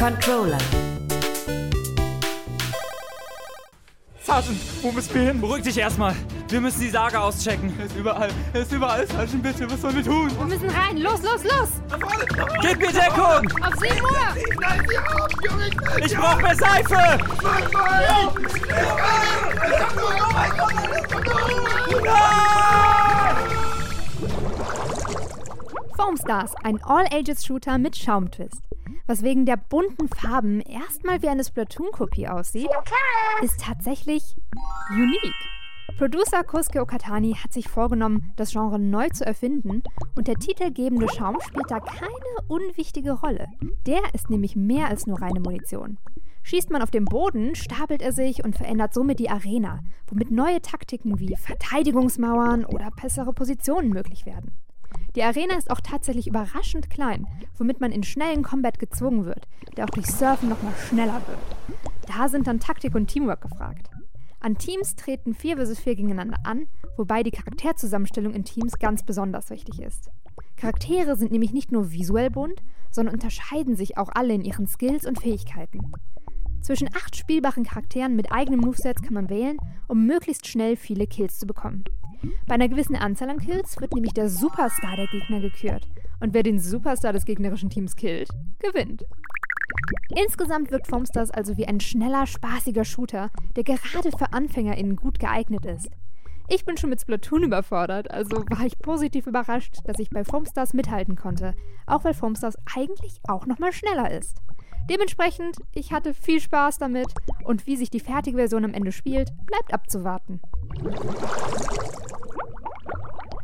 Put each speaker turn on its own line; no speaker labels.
Controller.
Sergeant, wo müssen wir hin?
Beruhig dich erstmal. Wir müssen die Sage auschecken.
Er ist überall. Er ist überall, Sergeant, bitte. Was sollen wir tun?
Wir müssen rein. Los, los, los.
Gib mir Deckung!
Auf 7 Uhr.
Nein, sie ab, Junge! Ich
Ich brauch mehr Seife!
Nein, nein! Ich hab nur... Oh mein Gott, alles kommt
Foam Stars, ein All-Ages-Shooter mit Schaumtwist. Was wegen der bunten Farben erstmal wie eine Splatoon-Kopie aussieht, ist tatsächlich unique. Producer Kosuke Okatani hat sich vorgenommen, das Genre neu zu erfinden und der titelgebende Schaum spielt da keine unwichtige Rolle. Der ist nämlich mehr als nur reine Munition. Schießt man auf den Boden, stapelt er sich und verändert somit die Arena, womit neue Taktiken wie Verteidigungsmauern oder bessere Positionen möglich werden. Die Arena ist auch tatsächlich überraschend klein, womit man in schnellen Combat gezwungen wird, der auch durch Surfen nochmal schneller wird. Da sind dann Taktik und Teamwork gefragt. An Teams treten 4 vs 4 gegeneinander an, wobei die Charakterzusammenstellung in Teams ganz besonders wichtig ist. Charaktere sind nämlich nicht nur visuell bunt, sondern unterscheiden sich auch alle in ihren Skills und Fähigkeiten. Zwischen acht spielbaren Charakteren mit eigenen Movesets kann man wählen, um möglichst schnell viele Kills zu bekommen. Bei einer gewissen Anzahl an Kills wird nämlich der Superstar der Gegner gekürt. Und wer den Superstar des gegnerischen Teams killt, gewinnt. Insgesamt wirkt Foamstars also wie ein schneller, spaßiger Shooter, der gerade für AnfängerInnen gut geeignet ist. Ich bin schon mit Splatoon überfordert, also war ich positiv überrascht, dass ich bei Foamstars mithalten konnte, auch weil Foamstars eigentlich auch nochmal schneller ist. Dementsprechend, ich hatte viel Spaß damit und wie sich die fertige Version am Ende spielt, bleibt abzuwarten.